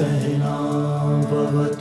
سہنا بہت